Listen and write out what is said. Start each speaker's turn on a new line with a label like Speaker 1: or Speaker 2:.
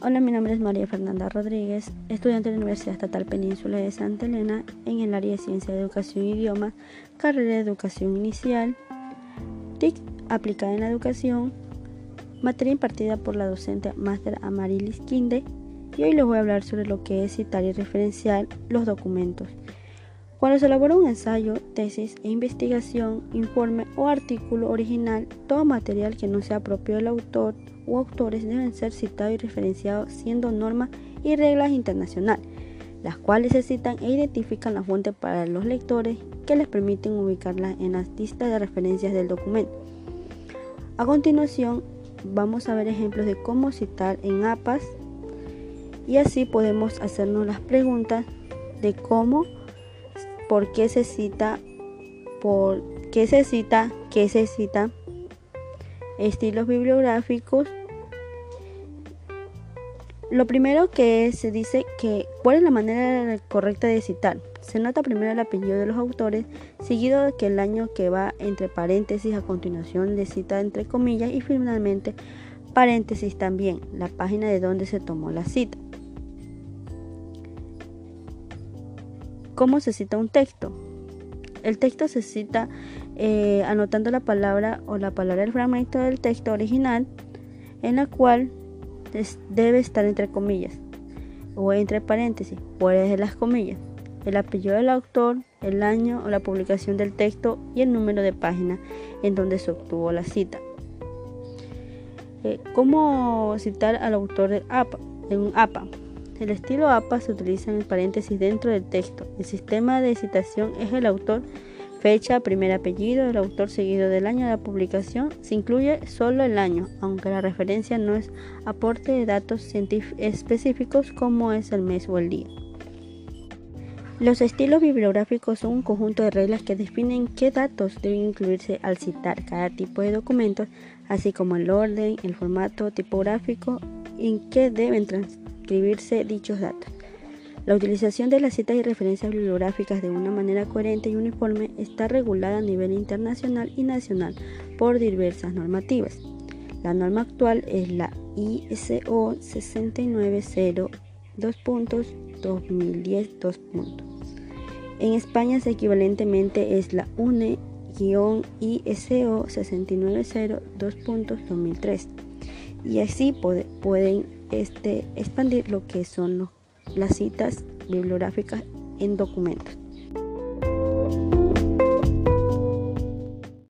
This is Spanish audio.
Speaker 1: Hola, mi nombre es María Fernanda Rodríguez, estudiante de la Universidad Estatal Península de Santa Elena en el área de Ciencia de Educación y Idiomas, carrera de Educación Inicial, TIC aplicada en la educación, materia impartida por la docente Máster Amarilis Quinde y hoy les voy a hablar sobre lo que es citar y referenciar los documentos. Cuando se elabora un ensayo, tesis e investigación, informe o artículo original, todo material que no sea propio del autor o autores deben ser citados y referenciados siendo normas y reglas internacionales, las cuales se citan e identifican la fuente para los lectores que les permiten ubicarla en las listas de referencias del documento. A continuación, vamos a ver ejemplos de cómo citar en APAS y así podemos hacernos las preguntas de cómo por qué se cita, por qué se cita, qué se cita, estilos bibliográficos. Lo primero que se dice que cuál es la manera correcta de citar. Se nota primero el apellido de los autores, seguido de que el año que va entre paréntesis a continuación de cita entre comillas y finalmente paréntesis también, la página de donde se tomó la cita. ¿Cómo se cita un texto? El texto se cita eh, anotando la palabra o la palabra del fragmento del texto original en la cual debe estar entre comillas o entre paréntesis, fuera de las comillas, el apellido del autor, el año o la publicación del texto y el número de página en donde se obtuvo la cita. Eh, ¿Cómo citar al autor del APA? En un APA. El estilo APA se utiliza en paréntesis dentro del texto. El sistema de citación es el autor, fecha, primer apellido del autor seguido del año de la publicación. Se incluye solo el año, aunque la referencia no es aporte de datos específicos como es el mes o el día. Los estilos bibliográficos son un conjunto de reglas que definen qué datos deben incluirse al citar cada tipo de documentos, así como el orden, el formato tipográfico en que deben transmitir escribirse dichos datos. La utilización de las citas y referencias bibliográficas de una manera coherente y uniforme está regulada a nivel internacional y nacional por diversas normativas. La norma actual es la ISO 690 2010 En España, equivalentemente es la UNE-ISO 690 2003 y así pueden este, expandir lo que son las citas bibliográficas en documentos.